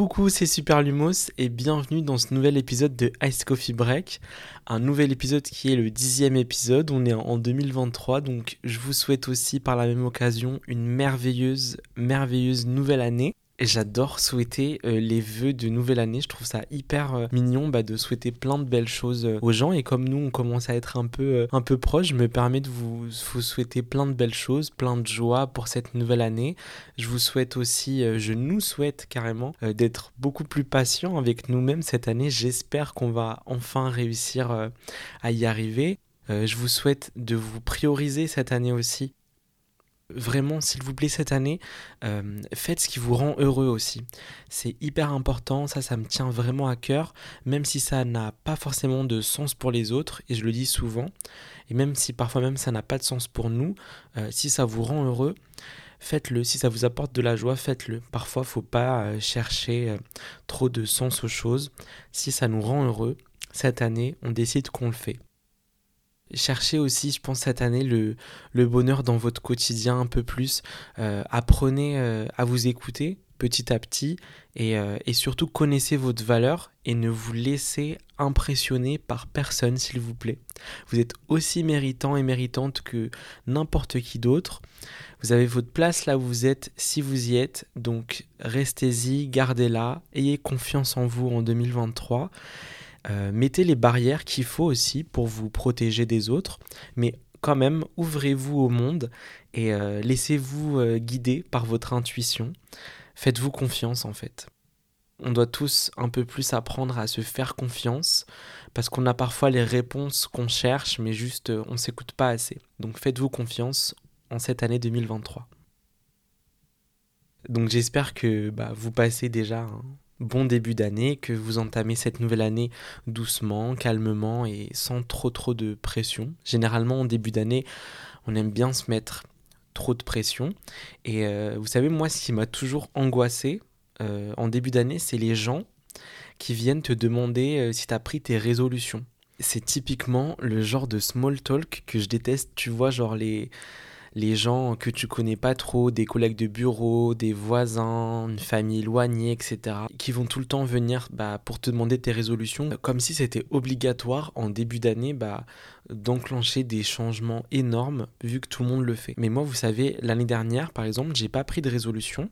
Coucou, c'est Super Lumos et bienvenue dans ce nouvel épisode de Ice Coffee Break. Un nouvel épisode qui est le dixième épisode. On est en 2023, donc je vous souhaite aussi par la même occasion une merveilleuse, merveilleuse nouvelle année j'adore souhaiter euh, les vœux de nouvelle année. Je trouve ça hyper euh, mignon bah, de souhaiter plein de belles choses euh, aux gens. Et comme nous, on commence à être un peu, un peu proche, je me permets de vous, vous souhaiter plein de belles choses, plein de joie pour cette nouvelle année. Je vous souhaite aussi, je nous souhaite carrément d'être beaucoup plus patient avec nous-mêmes cette année. J'espère qu'on va enfin réussir à y arriver. je vous souhaite de vous prioriser cette année aussi Vraiment, s'il vous plaît, cette année, euh, faites ce qui vous rend heureux aussi. C'est hyper important, ça, ça me tient vraiment à cœur, même si ça n'a pas forcément de sens pour les autres, et je le dis souvent, et même si parfois même ça n'a pas de sens pour nous, euh, si ça vous rend heureux, faites-le. Si ça vous apporte de la joie, faites-le. Parfois, faut pas euh, chercher trop de sens aux choses. Si ça nous rend heureux, cette année, on décide qu'on le fait. Cherchez aussi, je pense, cette année le, bonheur dans votre quotidien un peu plus. Euh, apprenez euh, à vous écouter petit à petit et, euh, et, surtout connaissez votre valeur et ne vous laissez impressionner par personne, s'il vous plaît. Vous êtes aussi méritant et méritante que n'importe qui d'autre. Vous avez votre place là où vous êtes si vous y êtes, donc restez-y, gardez-la, ayez confiance en vous en 2023 euh, mettez les barrières qu'il faut aussi pour vous protéger des autres, mais quand même, ouvrez-vous au monde et euh, laissez-vous euh, guider par votre intuition. Faites-vous confiance en fait. On doit tous un peu plus apprendre à se faire confiance parce qu'on a parfois les réponses qu'on cherche, mais juste on ne s'écoute pas assez. Donc faites-vous confiance en cette année 2023. Donc j'espère que bah, vous passez déjà bon début d'année, que vous entamez cette nouvelle année doucement, calmement et sans trop trop de pression. Généralement en début d'année, on aime bien se mettre trop de pression. Et euh, vous savez, moi, ce qui m'a toujours angoissé euh, en début d'année, c'est les gens qui viennent te demander euh, si tu as pris tes résolutions. C'est typiquement le genre de small talk que je déteste, tu vois, genre les les gens que tu connais pas trop, des collègues de bureau, des voisins, une famille éloignée, etc., qui vont tout le temps venir bah, pour te demander tes résolutions, comme si c'était obligatoire en début d'année bah, d'enclencher des changements énormes vu que tout le monde le fait. Mais moi, vous savez, l'année dernière, par exemple, j'ai pas pris de résolution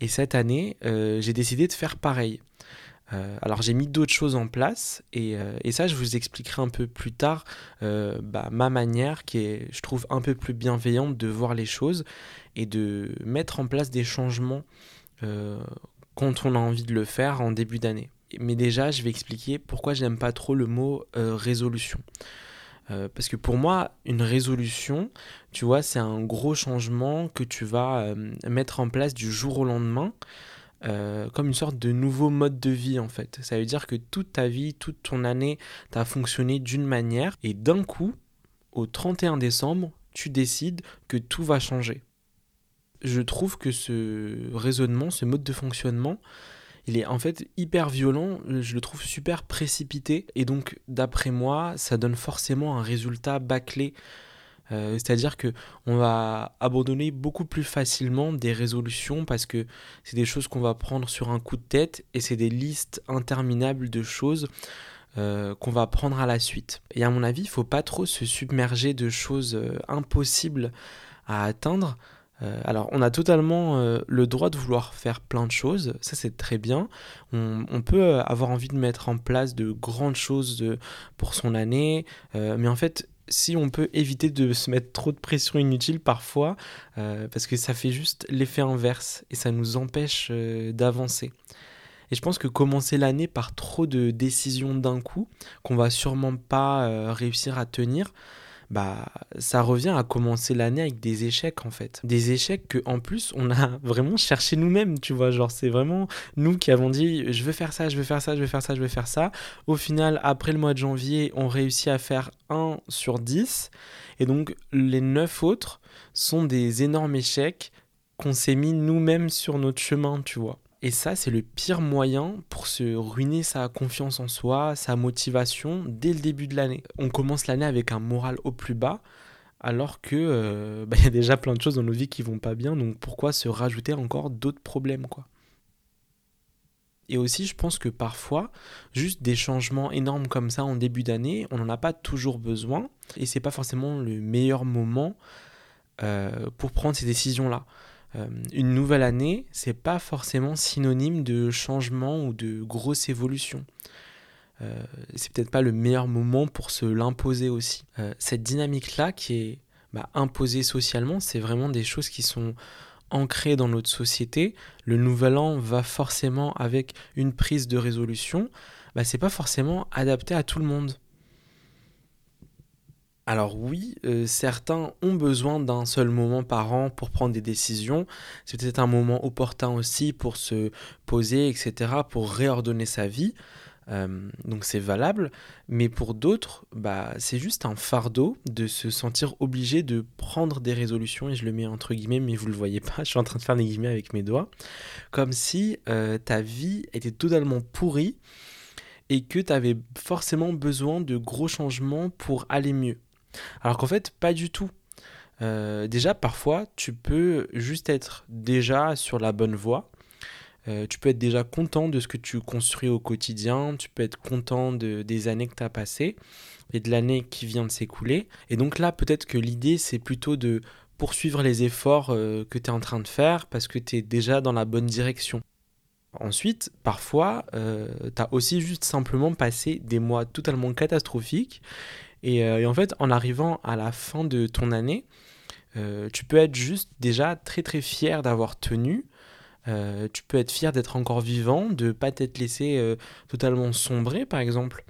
et cette année, euh, j'ai décidé de faire pareil. Euh, alors j'ai mis d'autres choses en place euh, et, ça je vous expliquerai un peu plus tard euh, bah, ma manière qui est je trouve un peu plus bienveillante de voir les choses et de mettre en place des changements quand on a envie de le faire en début d'année. Mais déjà je vais expliquer pourquoi j'aime pas trop le mot résolution. parce que pour moi, une résolution, tu vois, c'est un gros changement que tu vas mettre en place du jour au lendemain. Euh, comme une sorte de nouveau mode de vie en fait. Ça veut dire que toute ta vie, toute ton année, tu as fonctionné d'une manière et d'un coup, au 31 décembre, tu décides que tout va changer. Je trouve que ce raisonnement, ce mode de fonctionnement, il est en fait hyper violent, je le trouve super précipité et donc d'après moi, ça donne forcément un résultat bâclé euh, c'est-à-dire que on va abandonner beaucoup plus facilement des résolutions parce que c'est des choses qu'on va prendre sur un coup de tête et c'est des listes interminables de choses euh, qu'on va prendre à la suite. Et à mon avis, il faut pas trop se submerger de choses euh, impossibles à atteindre. alors, on a totalement le droit de vouloir faire plein de choses, ça c'est très bien. On, on, peut avoir envie de mettre en place de grandes choses pour son année, mais en fait, si on peut éviter de se mettre trop de pression inutile parfois, euh, parce que ça fait juste l'effet inverse et ça nous empêche euh, d'avancer. Et je pense que commencer l'année par trop de décisions d'un coup, qu'on va sûrement pas euh, réussir à tenir, bah ça revient à commencer l'année avec des échecs en fait. Des échecs que en plus on a vraiment cherché nous-mêmes, tu vois, genre c'est vraiment nous qui avons dit je veux faire ça, je veux faire ça, je veux faire ça, je veux faire ça. Au final, après le mois de janvier, on réussit à faire 1 sur 10 et donc les 9 autres sont des énormes échecs qu'on s'est mis nous-mêmes sur notre chemin, tu vois. Et ça, c'est le pire moyen pour se ruiner sa confiance en soi, sa motivation dès le début de l'année. On commence l'année avec un moral au plus bas, alors que euh, bah, y a déjà plein de choses dans nos vies qui vont pas bien, donc pourquoi se rajouter encore d'autres problèmes quoi? Et aussi, je pense que parfois, juste des changements énormes comme ça en début d'année, on n'en a pas toujours besoin. Et c'est pas forcément le meilleur moment euh, pour prendre ces décisions-là. Euh, une nouvelle année, c'est pas forcément synonyme de changement ou de grosse évolution. Euh, c'est peut-être pas le meilleur moment pour se l'imposer aussi. cette dynamique-là qui est bah, imposée socialement, c'est vraiment des choses qui sont ancré dans notre société, le nouvel an va forcément avec une prise de résolution, bah, c'est pas forcément adapté à tout le monde. Alors oui, euh, certains ont besoin d'un seul moment par an pour prendre des décisions. C'est peut-être un moment opportun aussi pour se poser, etc., pour réordonner sa vie. Euh, donc c'est valable, mais pour d'autres, bah, c'est juste un fardeau de se sentir obligé de prendre des résolutions, et je le mets entre guillemets, mais vous le voyez pas, je suis en train de faire des guillemets avec mes doigts, comme si euh, ta vie était totalement pourrie et que tu avais forcément besoin de gros changements pour aller mieux. Alors qu'en fait, pas du tout. Euh, déjà, parfois, tu peux juste être déjà sur la bonne voie, euh, tu peux être déjà content de ce que tu construis au quotidien, tu peux être content de, des années que tu as passées et de l'année qui vient de s'écouler. Et donc là, peut-être que l'idée, c'est plutôt de poursuivre les efforts euh, que tu es en train de faire parce que tu es déjà dans la bonne direction. Ensuite, parfois, euh, tu as aussi juste simplement passé des mois totalement catastrophiques. Et, et, en fait, en arrivant à la fin de ton année, tu peux être juste déjà très très fier d'avoir tenu, euh, tu peux être fier d'être encore vivant, de ne pas t'être laissé euh, totalement sombrer, par exemple.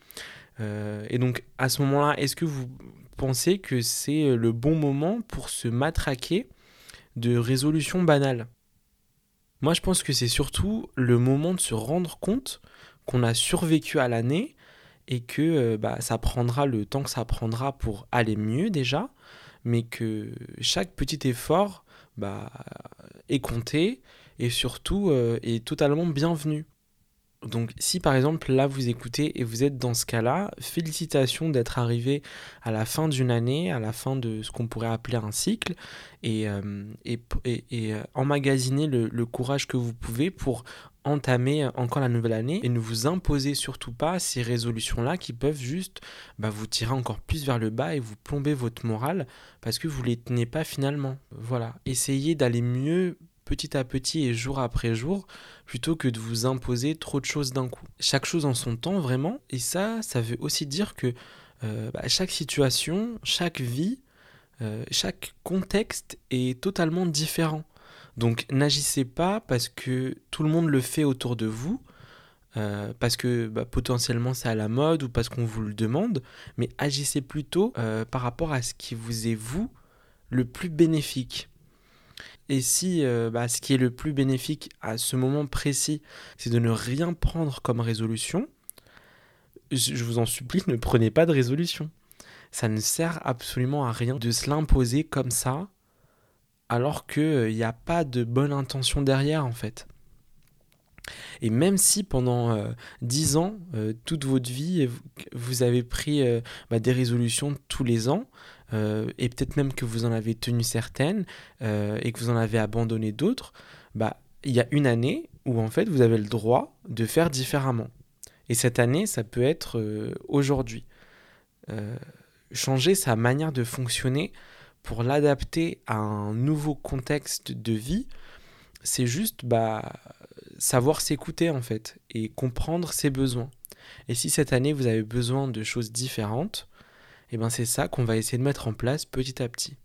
Euh, et donc, à ce moment-là, est-ce que vous pensez que c'est le bon moment pour se matraquer de résolutions banales Moi, je pense que c'est surtout le moment de se rendre compte qu'on a survécu à l'année et que bah, ça prendra le temps que ça prendra pour aller mieux déjà, mais que chaque petit effort bah, est compté et surtout euh, est totalement bienvenue. Donc si par exemple là vous écoutez et vous êtes dans ce cas-là, félicitations d'être arrivé à la fin d'une année, à la fin de ce qu'on pourrait appeler un cycle, et, euh, euh, emmagasiner le, courage que vous pouvez pour entamer encore la nouvelle année et ne vous imposez surtout pas ces résolutions-là qui peuvent juste bah, vous tirer encore plus vers le bas et vous plomber votre morale parce que vous ne les tenez pas finalement. Voilà, essayez d'aller mieux petit à petit et jour après jour, plutôt que de vous imposer trop de choses d'un coup. Chaque chose en son temps, vraiment, et ça, ça veut aussi dire que euh, bah, chaque situation, chaque vie, euh, chaque contexte est totalement différent. Donc n'agissez pas parce que tout le monde le fait autour de vous, euh, parce que bah, potentiellement c'est à la mode ou parce qu'on vous le demande, mais agissez plutôt par rapport à ce qui vous est vous le plus bénéfique. Et si euh, bah, ce qui est le plus bénéfique à ce moment précis, c'est de ne rien prendre comme résolution, je vous en supplie, ne prenez pas de résolution. Ça ne sert absolument à rien de se l'imposer comme ça, alors qu'il n'y a pas de bonne intention derrière en fait. Et même si pendant euh, dix 10 ans, euh, toute votre vie, vous avez pris bah, des résolutions tous les ans, euh, et peut-être même que vous en avez tenu certaines euh, et que vous en avez abandonné d'autres, bah, il y a une année où en fait vous avez le droit de faire différemment. Et cette année, ça peut être euh, aujourd'hui. changer sa manière de fonctionner pour l'adapter à un nouveau contexte de vie, c'est juste bah, savoir s'écouter en fait et comprendre ses besoins. Et si cette année vous avez besoin de choses différentes, et eh ben c'est ça qu'on va essayer de mettre en place petit à petit.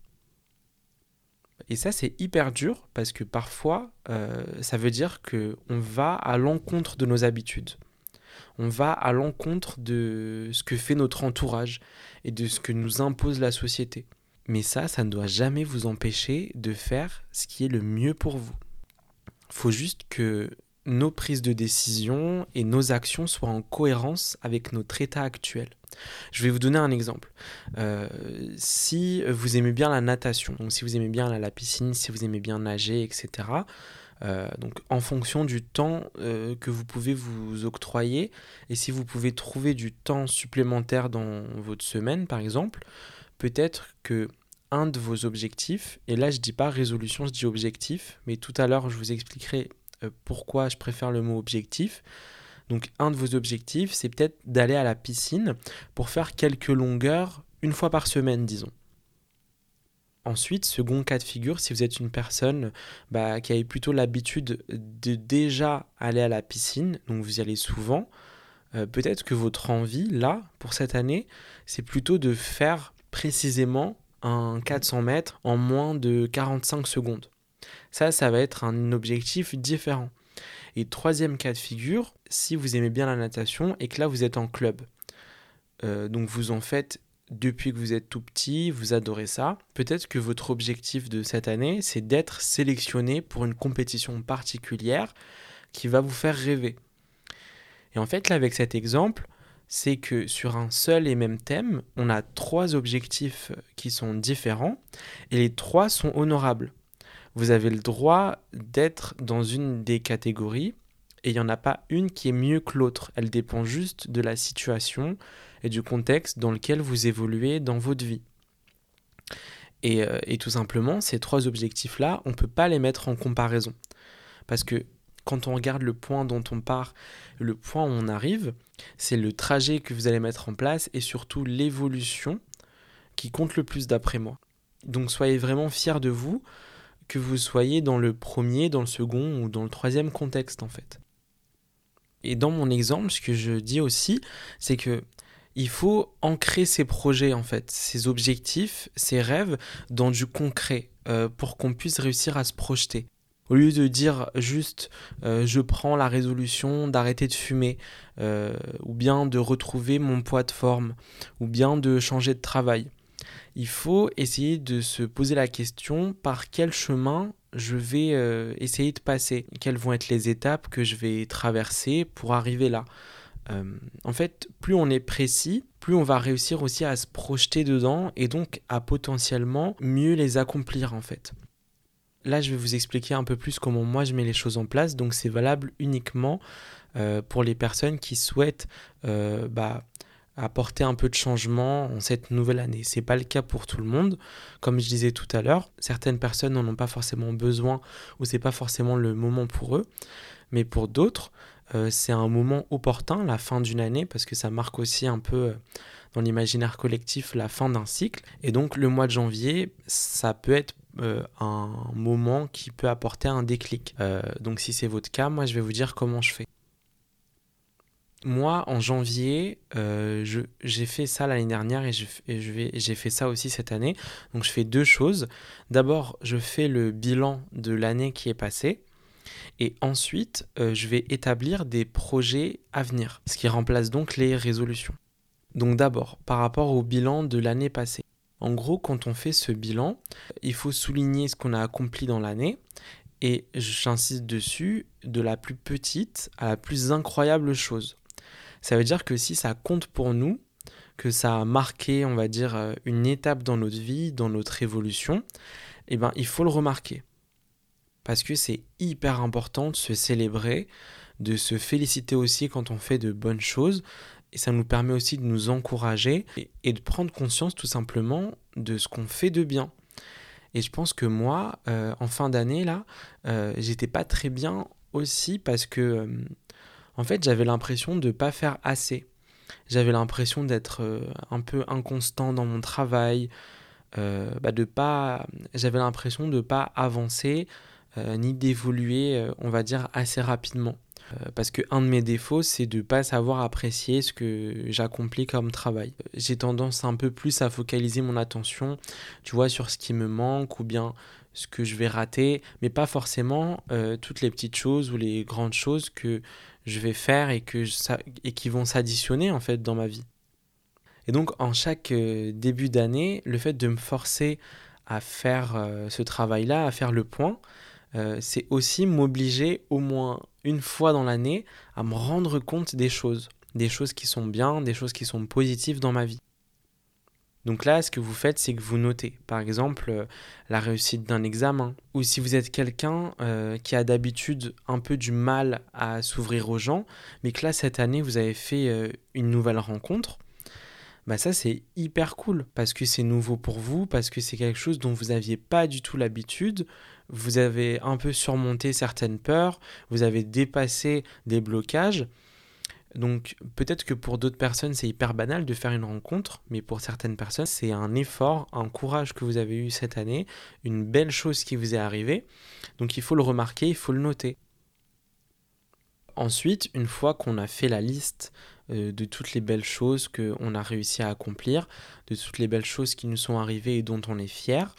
Et ça, c'est hyper dur parce que parfois, euh, ça veut dire que on va à l'encontre de nos habitudes. On va à l'encontre de ce que fait notre entourage et de ce que nous impose la société. Mais ça, ça ne doit jamais vous empêcher de faire ce qui est le mieux pour vous. Faut juste que nos prises de décision et nos actions soient en cohérence avec notre état actuel. Je vais vous donner un exemple. Euh, si vous aimez bien la natation, donc si vous aimez bien la piscine, si vous aimez bien nager, etc., euh, donc en fonction du temps euh, que vous pouvez vous octroyer, et si vous pouvez trouver du temps supplémentaire dans votre semaine, par exemple, peut-être que un de vos objectifs, et là je dis pas résolution, je dis objectif, mais tout à l'heure je vous expliquerai pourquoi je préfère le mot objectif Donc un de vos objectifs, c'est peut-être d'aller à la piscine pour faire quelques longueurs une fois par semaine, disons. Ensuite, second cas de figure, si vous êtes une personne bah, qui a plutôt l'habitude de déjà aller à la piscine, donc vous y allez souvent, euh, peut-être que votre envie, là, pour cette année, c'est plutôt de faire précisément un 400 mètres en moins de 45 secondes. Ça, ça va être un objectif différent. Et troisième cas de figure, si vous aimez bien la natation et que là vous êtes en club, euh, donc vous en faites depuis que vous êtes tout petit, vous adorez ça, peut-être que votre objectif de cette année, c'est d'être sélectionné pour une compétition particulière qui va vous faire rêver. Et en fait, là, avec cet exemple, c'est que sur un seul et même thème, on a trois objectifs qui sont différents et les trois sont honorables. Vous avez le droit d'être dans une des catégories et il n'y en a pas une qui est mieux que l'autre. Elle dépend juste de la situation et du contexte dans lequel vous évoluez dans votre vie. Et, euh, tout simplement, ces trois objectifs-là, on ne peut pas les mettre en comparaison. Parce que quand on regarde le point dont on part, le point où on arrive, c'est le trajet que vous allez mettre en place et surtout l'évolution qui compte le plus d'après moi. Donc soyez vraiment fiers de vous, que vous soyez dans le premier, dans le second ou dans le troisième contexte en fait. Et dans mon exemple, ce que je dis aussi, c'est que il faut ancrer ses projets en fait, ses objectifs, ses rêves dans du concret euh, pour qu'on puisse réussir à se projeter. Au lieu de dire juste euh, je prends la résolution d'arrêter de fumer, euh, ou bien de retrouver mon poids de forme, ou bien de changer de travail, il faut essayer de se poser la question par quel chemin je vais euh, essayer de passer, quelles vont être les étapes que je vais traverser pour arriver là. en fait, plus on est précis, plus on va réussir aussi à se projeter dedans et donc à potentiellement mieux les accomplir en fait. Là, je vais vous expliquer un peu plus comment moi je mets les choses en place. Donc, c'est valable uniquement euh, pour les personnes qui souhaitent euh, bah, apporter un peu de changement en cette nouvelle année. Ce n'est pas le cas pour tout le monde. Comme je disais tout à l'heure, certaines personnes n'en ont pas forcément besoin ou c'est pas forcément le moment pour eux. Mais pour d'autres, euh, c'est un moment opportun, la fin d'une année, parce que ça marque aussi un peu dans l'imaginaire collectif la fin d'un cycle. Et donc le mois de janvier, ça peut être euh, un moment qui peut apporter un déclic. Euh, donc si c'est votre cas, moi je vais vous dire comment je fais. Moi, en janvier, euh, j'ai fait ça l'année dernière et, j'ai fait ça aussi cette année. Donc je fais deux choses. D'abord, je fais le bilan de l'année qui est passée. Et ensuite, je vais établir des projets à venir, ce qui remplace donc les résolutions. Donc d'abord, par rapport au bilan de l'année passée. En gros, quand on fait ce bilan, il faut souligner ce qu'on a accompli dans l'année et j'insiste dessus, de la plus petite à la plus incroyable chose. Ça veut dire que si ça compte pour nous, que ça a marqué, on va dire, euh, une étape dans notre vie, dans notre évolution, eh ben, il faut le remarquer. Parce que c'est hyper important de se célébrer, de se féliciter aussi quand on fait de bonnes choses, et ça nous permet aussi de nous encourager et, de prendre conscience tout simplement de ce qu'on fait de bien. Et je pense que moi, euh, en fin d'année, là, euh, j'étais pas très bien aussi parce que, euh, en fait, j'avais l'impression de ne pas faire assez. J'avais l'impression d'être un peu inconstant dans mon travail, bah de pas, j'avais l'impression de ne pas avancer ni d'évoluer, on va dire, assez rapidement. Euh, parce que un de mes défauts, c'est de ne pas savoir apprécier ce que j'accomplis comme travail. J'ai tendance un peu plus à focaliser mon attention, tu vois, sur ce qui me manque ou bien ce que je vais rater, mais pas forcément euh, toutes les petites choses ou les grandes choses que je vais faire et, que et qui vont s'additionner en fait dans ma vie. Et donc en chaque euh, début d'année, le fait de me forcer à faire ce travail-là, à faire le point, c'est aussi m'obliger au moins une fois dans l'année à me rendre compte des choses, des choses qui sont bien, des choses qui sont positives dans ma vie. Donc là, ce que vous faites, c'est que vous notez, par exemple, euh, la réussite d'un examen, ou si vous êtes quelqu'un euh, qui a d'habitude un peu du mal à s'ouvrir aux gens, mais que là, cette année, vous avez fait euh, une nouvelle rencontre, bah ça, c'est hyper cool, parce que c'est nouveau pour vous, parce que c'est quelque chose dont vous n'aviez pas du tout l'habitude, vous avez un peu surmonté certaines peurs, vous avez dépassé des blocages. Donc peut-être que pour d'autres personnes c'est hyper banal de faire une rencontre, mais pour certaines personnes c'est un effort, un courage que vous avez eu cette année, une belle chose qui vous est arrivée. Donc il faut le remarquer, il faut le noter. Ensuite, une fois qu'on a fait la liste euh, de toutes les belles choses qu'on a réussi à accomplir, de toutes les belles choses qui nous sont arrivées et dont on est fier,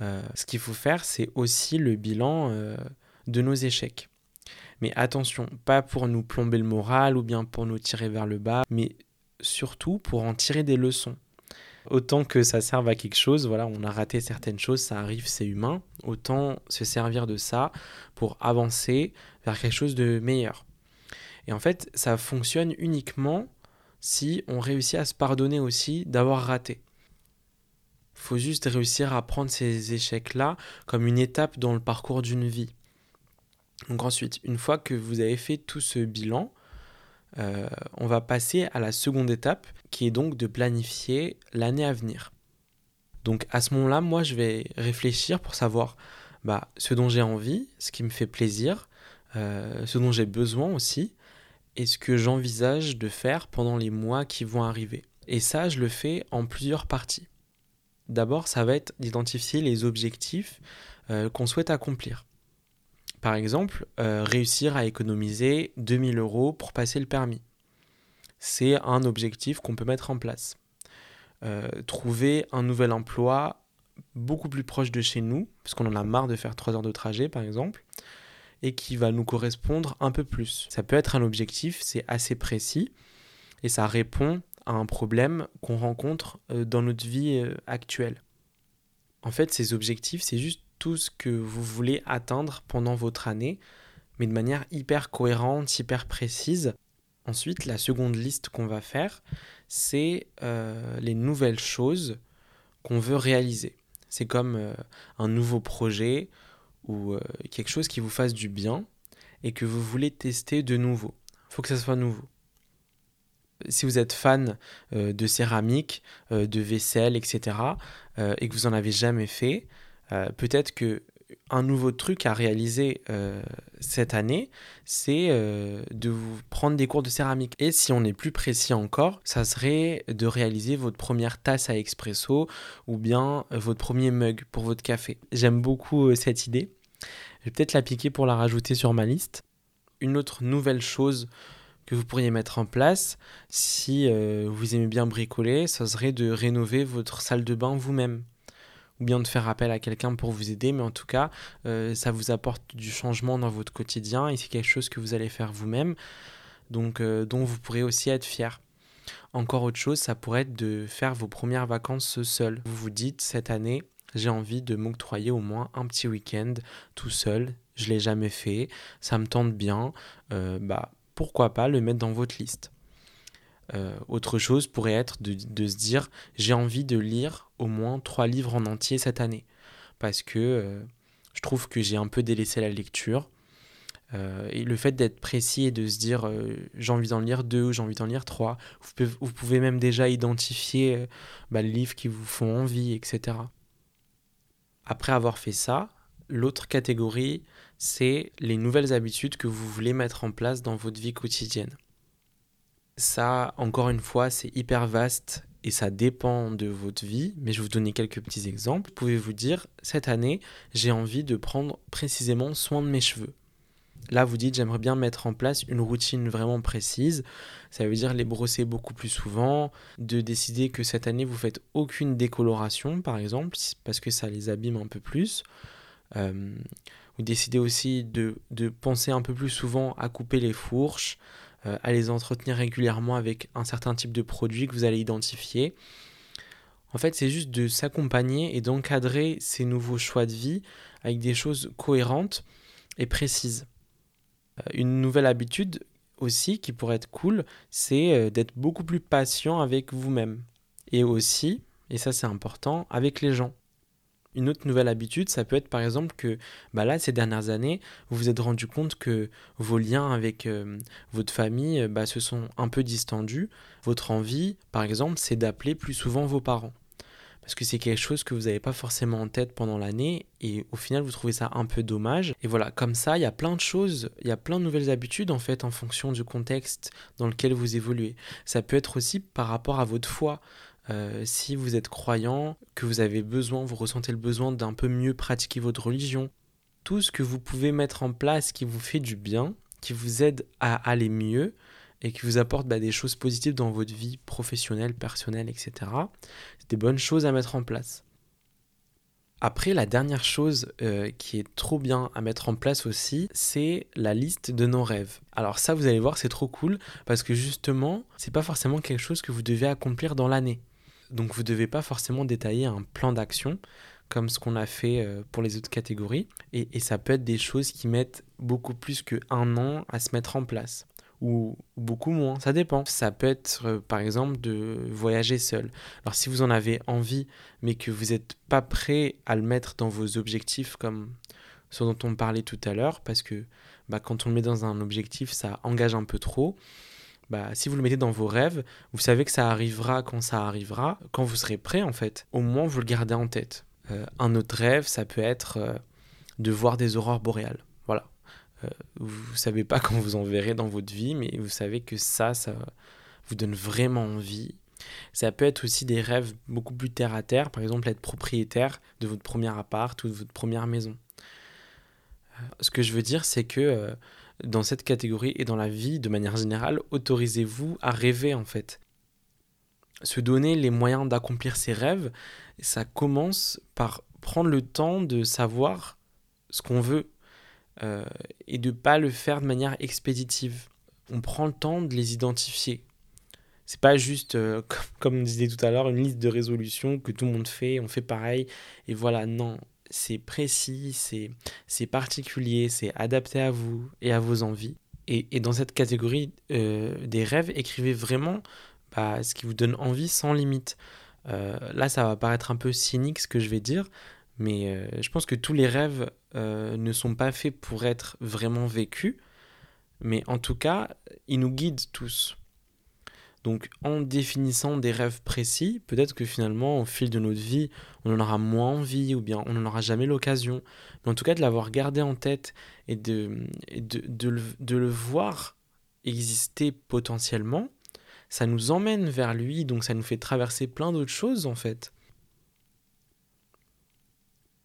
ce qu'il faut faire, c'est aussi le bilan euh, de nos échecs. Mais attention, pas pour nous plomber le moral ou bien pour nous tirer vers le bas, mais surtout pour en tirer des leçons. Autant que ça serve à quelque chose, voilà, on a raté certaines choses, ça arrive, c'est humain, autant se servir de ça pour avancer vers quelque chose de meilleur. Et en fait, ça fonctionne uniquement si on réussit à se pardonner aussi d'avoir raté. Faut juste réussir à prendre ces échecs-là comme une étape dans le parcours d'une vie. Donc ensuite, une fois que vous avez fait tout ce bilan, euh, on va passer à la seconde étape, qui est donc de planifier l'année à venir. Donc à ce moment-là, moi, je vais réfléchir pour savoir bah, ce dont j'ai envie, ce qui me fait plaisir, euh, ce dont j'ai besoin aussi, et ce que j'envisage de faire pendant les mois qui vont arriver. Et ça, je le fais en plusieurs parties. D'abord, ça va être d'identifier les objectifs euh, qu'on souhaite accomplir. Par exemple, euh, réussir à économiser 2000 euros pour passer le permis. C'est un objectif qu'on peut mettre en place. Euh, trouver un nouvel emploi beaucoup plus proche de chez nous, puisqu'on en a marre de faire 3 heures de trajet par exemple, et qui va nous correspondre un peu plus. Ça peut être un objectif, c'est assez précis, et ça répond à un problème qu'on rencontre euh, dans notre vie actuelle. En fait, ces objectifs, c'est juste tout ce que vous voulez atteindre pendant votre année, mais de manière hyper cohérente, hyper précise. Ensuite, la seconde liste qu'on va faire, c'est euh, les nouvelles choses qu'on veut réaliser. C'est comme euh, un nouveau projet ou euh, quelque chose qui vous fasse du bien et que vous voulez tester de nouveau. Il faut que ça soit nouveau. Si vous êtes fan de céramique, de vaisselle, etc., et que vous n'en avez jamais fait, euh, peut-être que un nouveau truc à réaliser euh, cette année, c'est euh, de vous prendre des cours de céramique. Et si on est plus précis encore, ça serait de réaliser votre première tasse à expresso ou bien votre premier mug pour votre café. J'aime beaucoup cette idée. Je vais peut-être l'appliquer pour la rajouter sur ma liste. Une autre nouvelle chose que vous pourriez mettre en place si vous aimez bien bricoler, ça serait de rénover votre salle de bain vous-même ou bien de faire appel à quelqu'un pour vous aider, mais en tout cas, euh, ça vous apporte du changement dans votre quotidien et c'est quelque chose que vous allez faire vous-même, donc euh, dont vous pourrez aussi être fier. Encore autre chose, ça pourrait être de faire vos premières vacances seul. Vous vous dites, cette année, j'ai envie de m'octroyer au moins un petit week-end tout seul. Je l'ai jamais fait, ça me tente bien. Euh, bah, pourquoi pas le mettre dans votre liste. Euh, autre chose pourrait être de, se dire j'ai envie de lire au moins trois livres en entier cette année. Parce que euh, je trouve que j'ai un peu délaissé la lecture. Euh, et le fait d'être précis et de se dire j'ai envie d'en lire deux ou j'ai envie d'en lire trois, vous pouvez, même déjà identifier bah, les livres qui vous font envie, etc. Après avoir fait ça, l'autre catégorie, c'est les nouvelles habitudes que vous voulez mettre en place dans votre vie quotidienne. Ça, encore une fois, c'est hyper vaste et ça dépend de votre vie, mais je vais vous donner quelques petits exemples. Vous pouvez vous dire, cette année, j'ai envie de prendre précisément soin de mes cheveux? Là, vous dites, j'aimerais bien mettre en place une routine vraiment précise. Ça veut dire les brosser beaucoup plus souvent, de décider que cette année, vous faites aucune décoloration, par exemple, parce que ça les abîme un peu plus. Euh, vous décidez aussi de, de penser un peu plus souvent à couper les fourches, euh, à les entretenir régulièrement avec un certain type de produit que vous allez identifier. En fait, c'est juste de s'accompagner et d'encadrer ces nouveaux choix de vie avec des choses cohérentes et précises. Euh, une nouvelle habitude aussi qui pourrait être cool, c'est euh, d'être beaucoup plus patient avec vous-même. Et aussi, et ça c'est important, avec les gens. Une autre nouvelle habitude, ça peut être par exemple que bah là, ces dernières années, vous vous êtes rendu compte que vos liens avec euh, votre famille euh, bah, se sont un peu distendus. Votre envie, par exemple, c'est d'appeler plus souvent vos parents. parce que c'est quelque chose que vous n'avez pas forcément en tête pendant l'année et au final vous trouvez ça un peu dommage. Et voilà, comme ça, il y a plein de choses, il y a plein de nouvelles habitudes en fait en fonction du contexte dans lequel vous évoluez. Ça peut être aussi par rapport à votre foi. Euh, si vous êtes croyant, que vous avez besoin, vous ressentez le besoin d'un peu mieux pratiquer votre religion, tout ce que vous pouvez mettre en place qui vous fait du bien, qui vous aide à aller mieux, et qui vous apporte bah, des choses positives dans votre vie professionnelle, personnelle, etc. C'est des bonnes choses à mettre en place. Après, la dernière chose euh, qui est trop bien à mettre en place aussi, c'est la liste de nos rêves. Alors ça, vous allez voir, c'est trop cool parce que justement, c'est pas forcément quelque chose que vous devez accomplir dans l'année. Donc vous devez pas forcément détailler un plan d'action comme ce qu'on a fait euh, pour les autres catégories. Et, et, ça peut être des choses qui mettent beaucoup plus qu'un an à se mettre en place ou beaucoup moins, ça dépend. Ça peut être euh, par exemple de voyager seul. Alors si vous en avez envie mais que vous n'êtes pas prêt à le mettre dans vos objectifs comme ce dont on parlait tout à l'heure, parce que bah, quand on le met dans un objectif, ça engage un peu trop. Bah, si vous le mettez dans vos rêves, vous savez que ça arrivera quand ça arrivera, quand vous serez prêt en fait. Au moins vous le gardez en tête. Euh, un autre rêve, ça peut être euh, de voir des aurores boréales. Voilà. Euh, vous ne savez pas quand vous en verrez dans votre vie, mais vous savez que ça, ça vous donne vraiment envie. Ça peut être aussi des rêves beaucoup plus terre à terre, par exemple être propriétaire de votre premier appart ou de votre première maison. Ce que je veux dire, c'est que dans cette catégorie et dans la vie de manière générale, autorisez-vous à rêver en fait. Se donner les moyens d'accomplir ses rêves, ça commence par prendre le temps de savoir ce qu'on veut euh, et de pas le faire de manière expéditive. On prend le temps de les identifier. C'est pas juste, euh, comme, on disait tout à l'heure, une liste de résolutions que tout le monde fait, on fait pareil, et voilà, non. C'est précis, c'est particulier, c'est adapté à vous et à vos envies. Et, et dans cette catégorie euh, des rêves, écrivez vraiment bah, ce qui vous donne envie sans limite. là, ça va paraître un peu cynique ce que je vais dire, mais je pense que tous les rêves euh, ne sont pas faits pour être vraiment vécus, mais en tout cas, ils nous guident tous. Donc en définissant des rêves précis, peut-être que finalement, au fil de notre vie, on en aura moins envie ou bien on n'en aura jamais l'occasion. Mais en tout cas, de l'avoir gardé en tête et de, le, voir exister potentiellement, ça nous emmène vers lui, donc ça nous fait traverser plein d'autres choses en fait.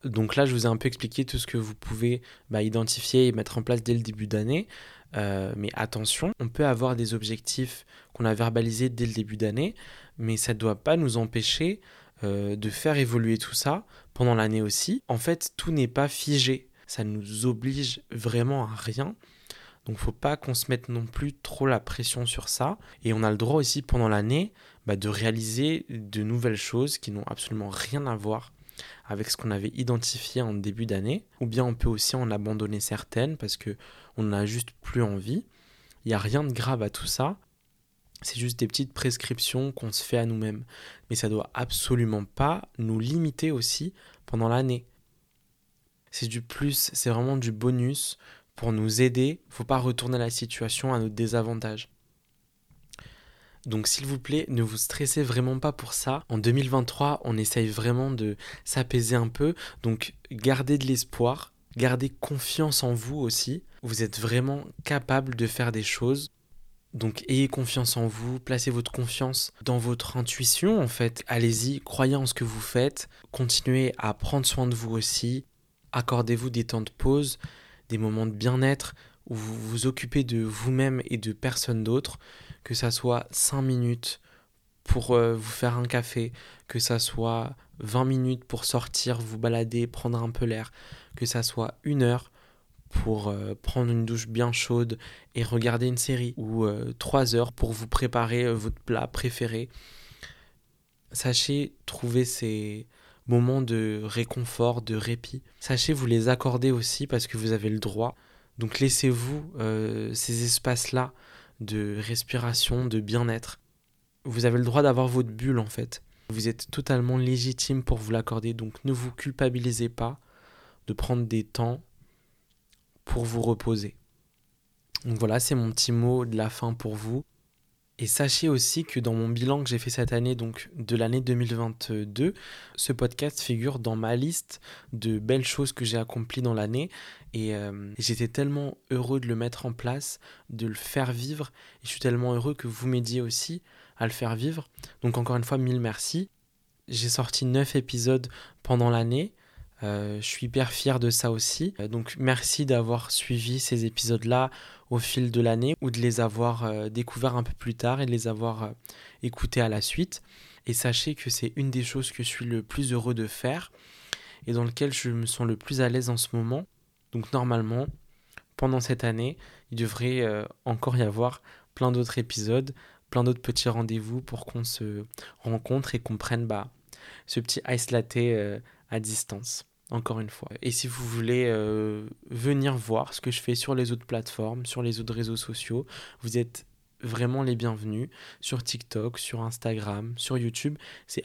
Donc là, je vous ai un peu expliqué tout ce que vous pouvez bah, identifier et mettre en place dès le début d'année. Euh, mais attention, on peut avoir des objectifs qu'on a verbalisés dès le début d'année, mais ça ne doit pas nous empêcher euh, de faire évoluer tout ça pendant l'année aussi. En fait, tout n'est pas figé. Ça nous oblige vraiment à rien. Donc faut pas qu'on se mette non plus trop la pression sur ça. Et on a le droit aussi pendant l'année bah, de réaliser de nouvelles choses qui n'ont absolument rien à voir avec ce qu'on avait identifié en début d'année, ou bien on peut aussi en abandonner certaines parce que on n'a juste plus envie. Il n'y a rien de grave à tout ça. C'est juste des petites prescriptions qu'on se fait à nous-mêmes. Mais ça doit absolument pas nous limiter aussi pendant l'année. C'est du plus, c'est vraiment du bonus pour nous aider. Faut pas retourner la situation à notre désavantage. Donc s'il vous plaît, ne vous stressez vraiment pas pour ça. En 2023, on essaye vraiment de s'apaiser un peu. Donc gardez de l'espoir, gardez confiance en vous aussi. Vous êtes vraiment capable de faire des choses. Donc ayez confiance en vous, placez votre confiance dans votre intuition en fait. Allez-y, croyez en ce que vous faites, continuez à prendre soin de vous aussi. Accordez-vous des temps de pause, des moments de bien-être où vous vous occupez de vous-même et de personne d'autre que ça soit 5 minutes pour euh, vous faire un café, que ça soit 20 minutes pour sortir, vous balader, prendre un peu l'air, que ça soit une heure pour euh, prendre une douche bien chaude et regarder une série, ou 3 euh, heures pour vous préparer votre plat préféré. Sachez trouver ces moments de réconfort, de répit. Sachez vous les accorder aussi parce que vous avez le droit. Donc laissez-vous ces espaces-là de respiration, de bien-être. Vous avez le droit d'avoir votre bulle en fait. Vous êtes totalement légitime pour vous l'accorder, donc ne vous culpabilisez pas de prendre des temps pour vous reposer. Donc voilà, c'est mon petit mot de la fin pour vous. Et sachez aussi que dans mon bilan que j'ai fait cette année, donc de l'année 2022, ce podcast figure dans ma liste de belles choses que j'ai accomplies dans l'année. Et euh, j'étais tellement heureux de le mettre en place, de le faire vivre. Et je suis tellement heureux que vous m'aidiez aussi à le faire vivre. Donc encore une fois, mille merci. J'ai sorti 9 épisodes pendant l'année. Euh, je suis hyper fier de ça aussi. Euh, donc merci d'avoir suivi ces épisodes-là au fil de l'année ou de les avoir découverts un peu plus tard et de les avoir écoutés à la suite. Et sachez que c'est une des choses que je suis le plus heureux de faire et dans lequel je me sens le plus à l'aise en ce moment. Donc normalement, pendant cette année, il devrait encore y avoir plein d'autres épisodes, plein d'autres petits rendez-vous pour qu'on se rencontre et qu'on prenne bah, ce petit ice latte à distance encore une fois. Et si vous voulez euh, venir voir ce que je fais sur les autres plateformes, sur les autres réseaux sociaux, vous êtes vraiment les bienvenus sur TikTok, sur Instagram, sur YouTube. C'est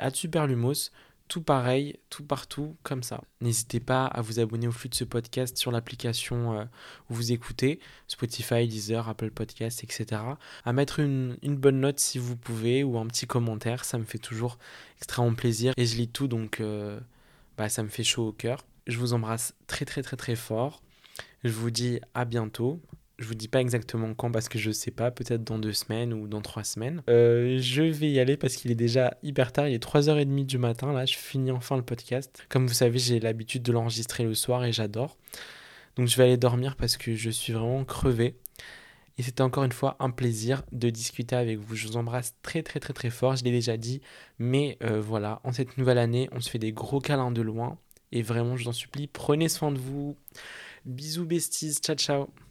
Lumos, tout pareil, tout partout, comme ça. N'hésitez pas à vous abonner au flux de ce podcast sur l'application euh, où vous écoutez, Spotify, Deezer, Apple Podcasts, etc. À mettre une, bonne note si vous pouvez ou un petit commentaire, ça me fait toujours extrêmement plaisir. Et je lis tout, donc... Euh, bah, ça me fait chaud au cœur. Je vous embrasse très très très très fort. Je vous dis à bientôt. Je vous dis pas exactement quand parce que je sais pas, peut-être dans deux semaines ou dans trois semaines. Euh, je vais y aller parce qu'il est déjà hyper tard, il est 3h30 du matin, là je finis enfin le podcast. Comme vous savez, j'ai l'habitude de l'enregistrer le soir et j'adore. Donc je vais aller dormir parce que je suis vraiment crevé. Et c'était encore une fois un plaisir de discuter avec vous. Je vous embrasse très très très très fort, je l'ai déjà dit. Mais euh, voilà, en cette nouvelle année, on se fait des gros câlins de loin. Et vraiment, je vous en supplie, prenez soin de vous. Bisous besties, ciao ciao.